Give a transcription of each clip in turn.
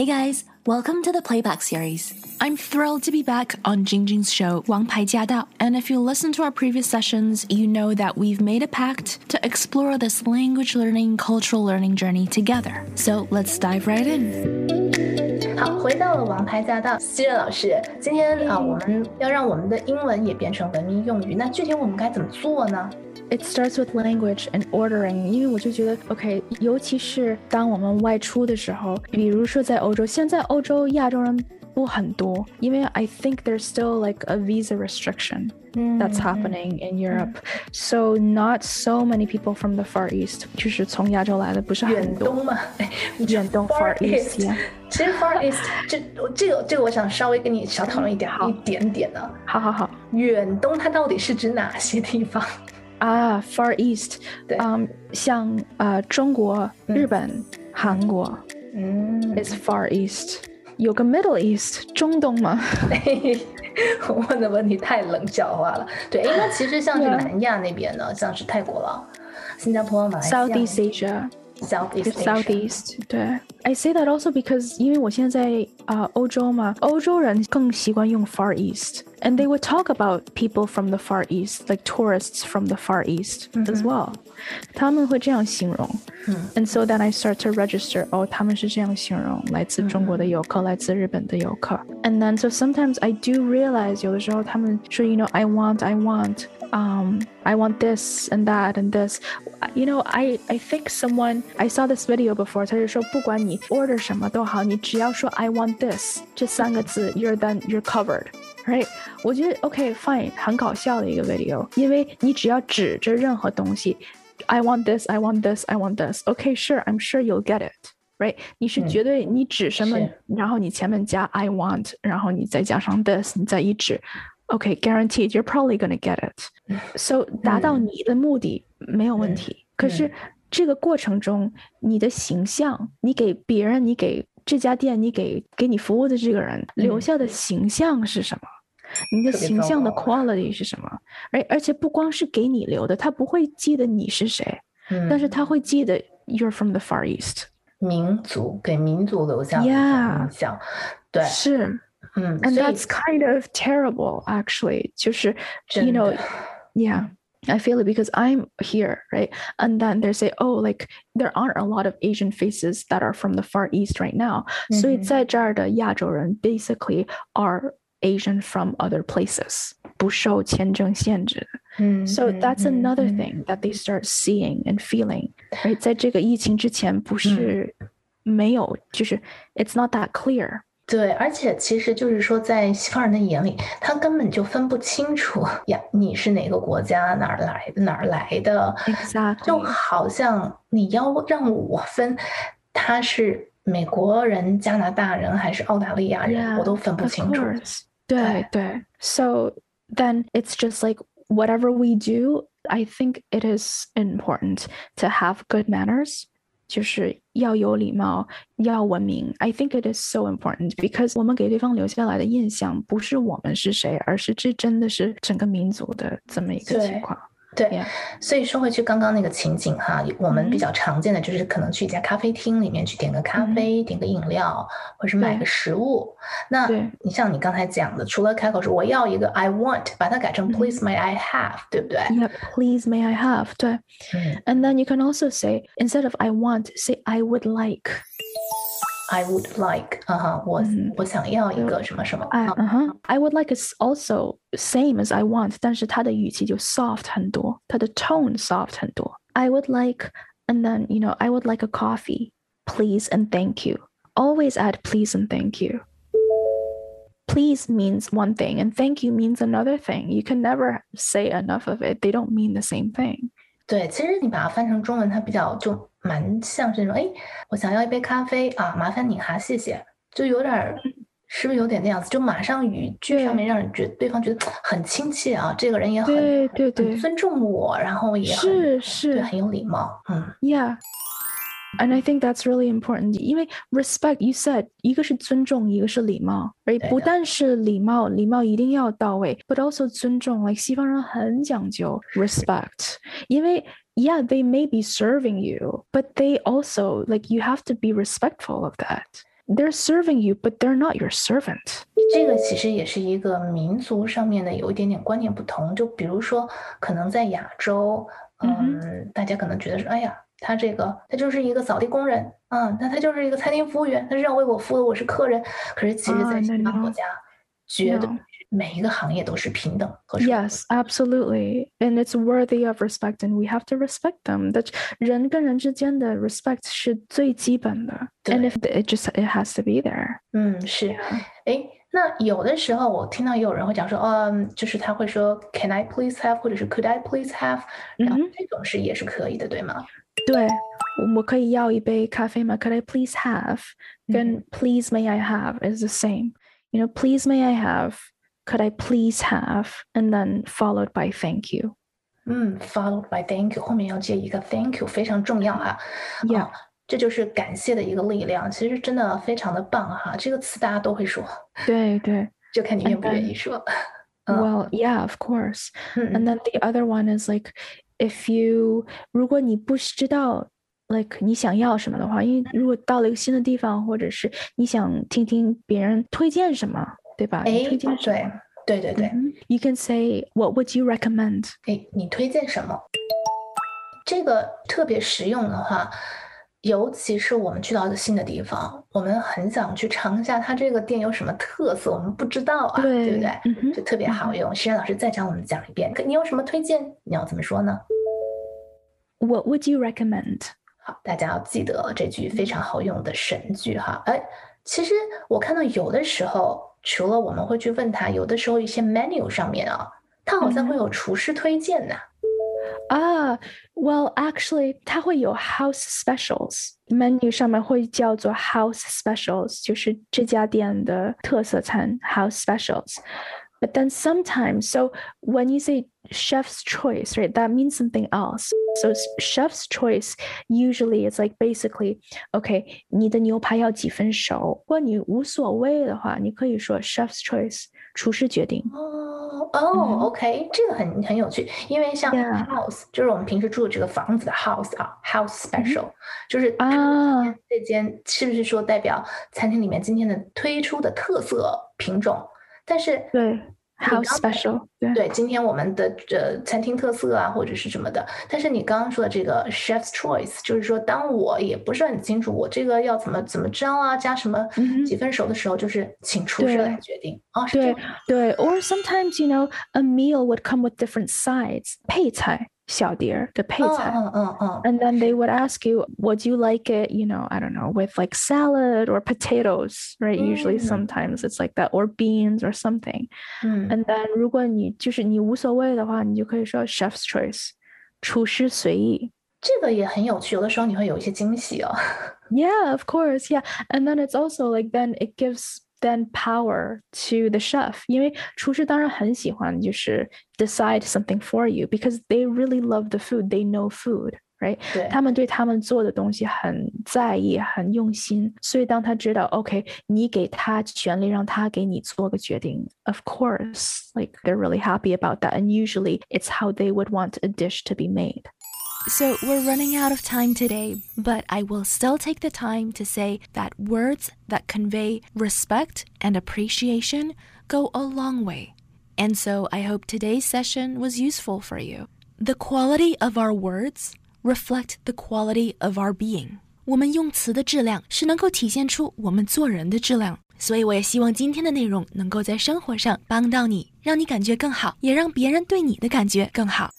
Hey guys, welcome to the Playback series. I'm thrilled to be back on Jingjing's show, Wang Pai Jia Dao. And if you listen to our previous sessions, you know that we've made a pact to explore this language learning, cultural learning journey together. So let's dive right in. 好，回到了王牌驾到，熙韧老师。今天啊、呃，我们要让我们的英文也变成文明用语，那具体我们该怎么做呢？？it starts with language and ordering，因为我就觉得，OK，尤其是当我们外出的时候，比如说在欧洲，现在欧洲亚洲人不很多，因为 I think there's still like a visa restriction that's happening in Europe, so not so many people from the Far East，就是从亚洲来的不是很多。远东嘛，远东 Far East，其实 Far East 这这个这个我想稍微跟你少讨论一点，一点点呢。好好好，远东它到底是指哪些地方？ 啊，Far East，嗯，像呃中国、日本、韩国，嗯，is Far East，有个 Middle East，中东吗？我问的问题太冷笑话了。对，因为其实像是南亚那边呢，像是泰国了，新加坡、马来西亚，Southeast Asia。Southeast Southeast 对，I say that also because 因为我现在啊、uh, 欧洲嘛，欧洲人更习惯用 Far East。 and they would talk about people from the Far East, like tourists from the Far East mm -hmm. as well. 他们会这样形容。And so then I start to register, oh, 他们是这样形容来自中国的游客，来自日本的游客。And then so sometimes I do realize 有的时候他们说，you know, I want, I want um, I want this and that and this. You know, I I think someone I saw this video before. 他就说，不管你 order 什么都好，你只要说 I want this 这三个字，you're then you're covered. Right？我觉得 OK fine，很搞笑的一个 video，因为你只要指着任何东西，I want this, I want this, I want this. OK, sure, I'm sure you'll get it. Right？你是绝对你指什么，然后你前面加 I want，然后你再加上 this，你再一指。Okay, guaranteed you're probably gonna get it. So 达到你的目的没有问题。可是这个过程中，你的形象，你给别人，你给这家店，你给给你服务的这个人留下的形象是什么？你的形象的 quality 是什么？而而且不光是给你留的，他不会记得你是谁，但是他会记得 you're from the Far East，民族给民族留下的印象，对，是。Mm. And that's kind of terrible, actually. 就是 you know, yeah. I feel it because I'm here, right? And then they say, oh, like there aren't a lot of Asian faces that are from the Far East right now. Mm -hmm. 所以在这儿的亚洲人 basically are Asian from other places, 不受签证限制。Mm -hmm. So that's another thing that they start seeing and feeling, right? 在这个疫情之前，不是没有，就是 it's not that clear. 对，而且其实就是说，在西方人的眼里，他根本就分不清楚呀，你是哪个国家，哪儿来的，哪儿来的，exactly，就好像你要让我分，他是美国人、加拿大人还是澳大利亚人，我都分不清楚。 对对，so then it's just like whatever we do, I think it is important to have good manners. 就是要有礼貌，要文明。I think it is so important because 我们给对方留下来的印象不是我们是谁，而是这真的是整个民族的这么一个情况。 对，所以说回去刚刚那个情景哈，我们比较常见的就是可能去一家咖啡厅里面去点个咖啡，点个饮料，或是买个食物。那你像你刚才讲的，除了开口说我要一个 I want，把它改成 Please may I have，对不对？Yeah，Please may I have，对。And then you can also say instead of I want，say I would like。I would like，啊哈，我我想要一个什么什么。I，嗯哼，I would like is also same as I want，但是它的语气就 soft 很多，它的 tone soft 很多。I would like, and then you know, I would like a coffee, please and thank you. Always add please and thank you. Please means one thing, and thank you means another thing. You can never say enough of it. They don't mean the same thing. 对，其实你把它翻成中文，它比较就 蛮像是那种，哎，我想要一杯咖啡啊，麻烦你哈，谢谢，就有点，是不是有点那样子？就马上语句上面让人觉对方觉得很亲切啊，这个人也很对对对。尊重我，然后也是是。很有礼貌，嗯，Yeah。And I think that's really important，因为 respect you said 一个是尊重，一个是礼貌，而不但是礼貌，礼貌一定要到位，but also 尊重。Like 西方人很讲究 respect，因为 yeah they may be serving you，but they also like you have to be respectful of that。 they're serving you, but they're not your servant. 这个其实也是一个民族上面的有一点点观念不同。就比如说，可能在亚洲，嗯，大家可能觉得说，哎呀， 他这个他就是一个扫地工人嗯，那他就是一个餐厅服务员，他是要为我服务的，我是客人。可是其实，在西方国家，绝对。每一个行业都是平等和 Yes, absolutely, and it's worthy of respect, and we have to respect them. 的人跟人之间的 respect 是最基本的，and if it just it has to be there. 嗯，是。哎，那有的时候我听到也有人会讲说，嗯，就是他会说 Can I please have，或者是 Could I please have，然后这种是也是可以的，对吗？对，我可以要一杯咖啡吗？Could I please have？跟 Please may I have is the same. You know, please may I have could I please have, and then followed by thank you. 嗯，followed by thank you 后面要接一个 thank you，非常重要哈。Yeah，、哦、这就是感谢的一个力量，其实真的非常的棒哈。这个词大家都会说，对对，就看你愿不愿意说。Well, yeah, of course. And then the other one is like, if you 如果你不知道 like 你想要什么的话，因为如果到了一个新的地方，或者是你想听听别人推荐什么。对吧？哎，推荐什么？对对对、嗯、，You can say What would you recommend？哎，你推荐什么？这个特别实用的话，尤其是我们去到新的地方，我们很想去尝一下它这个店有什么特色，我们不知道啊，对对不对？嗯、就特别好用。石、嗯、老师再讲我们讲一遍，你有什么推荐？你要怎么说呢？What would you recommend？好，大家要记得这句非常好用的神句哈。哎，其实我看到有的时候。除了我们会去问他，有的时候一些 menu 上面啊，它好像会有厨师推荐呢。啊、uh,，Well, actually，它会有 house specials menu 上面会叫做 house specials，就是这家店的特色餐 house specials。But then sometimes, so when you say chef's choice, right, that means something else. So chef's choice usually is like basically, okay, 你的牛排要几分熟。如果你无所谓的话，你可以说 chef's choice， 厨师决定。哦哦，OK，这个很很有趣，因为像 house 就是我们平时住的这个房子的 house 啊，house special 就是啊，这间是不是说代表餐厅里面今天的推出的特色品种？但是对，how special，对对，今天我们的呃餐厅特色啊，或者是什么的。但是你刚刚说的这个 chef's choice，就是说，当我也不是很清楚我这个要怎么怎么着啊，加什么几分熟的时候，就是请厨师来决定。哦，对对，or sometimes you know a meal would come with different sides，配菜。小碟的配菜。嗯嗯嗯。And then they would ask you, would you like it, you know, I don't know, with like salad or potatoes, right? Usually sometimes it's like that, or beans or something. And then 如果你就是你无所谓的话，你就可以说 chef's choice，厨师随意。这个也很有趣，有的时候你会有一些惊喜哦。Yeah, of course, yeah. And then it's also like then it gives then power to the chef，因为厨师当然很喜欢就是 decide something for you because they really love the food, they know food。right？他们对他们做的东西很在意，很用心，所以当他知道，OK，你给他权利，让他给你做个决定，of course，like they're really happy about that，and usually it's how they would want a dish to be made。 so we're running out of time today, but I will still take the time to say that words that convey respect and appreciation go a long way. And so I hope today's session was useful for you. The quality of our words reflect the quality of our being. 我们用词的质量是能够体现出我们做人的质量，所以我也希望今天的内容能够在生活上帮到你，让你感觉更好，也让别人对你的感觉更好。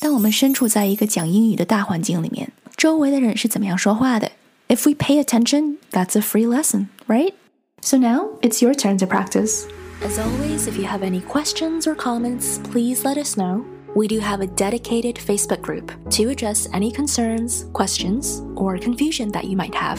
当我们身处在一个讲英语的大环境里面，周围的人是怎么样说话的？If we pay attention, that's a free lesson, right? So now it's your turn to practice. As always, if you have any questions or comments, please let us know. We do have a dedicated Facebook group to address any concerns, questions, or confusion that you might have.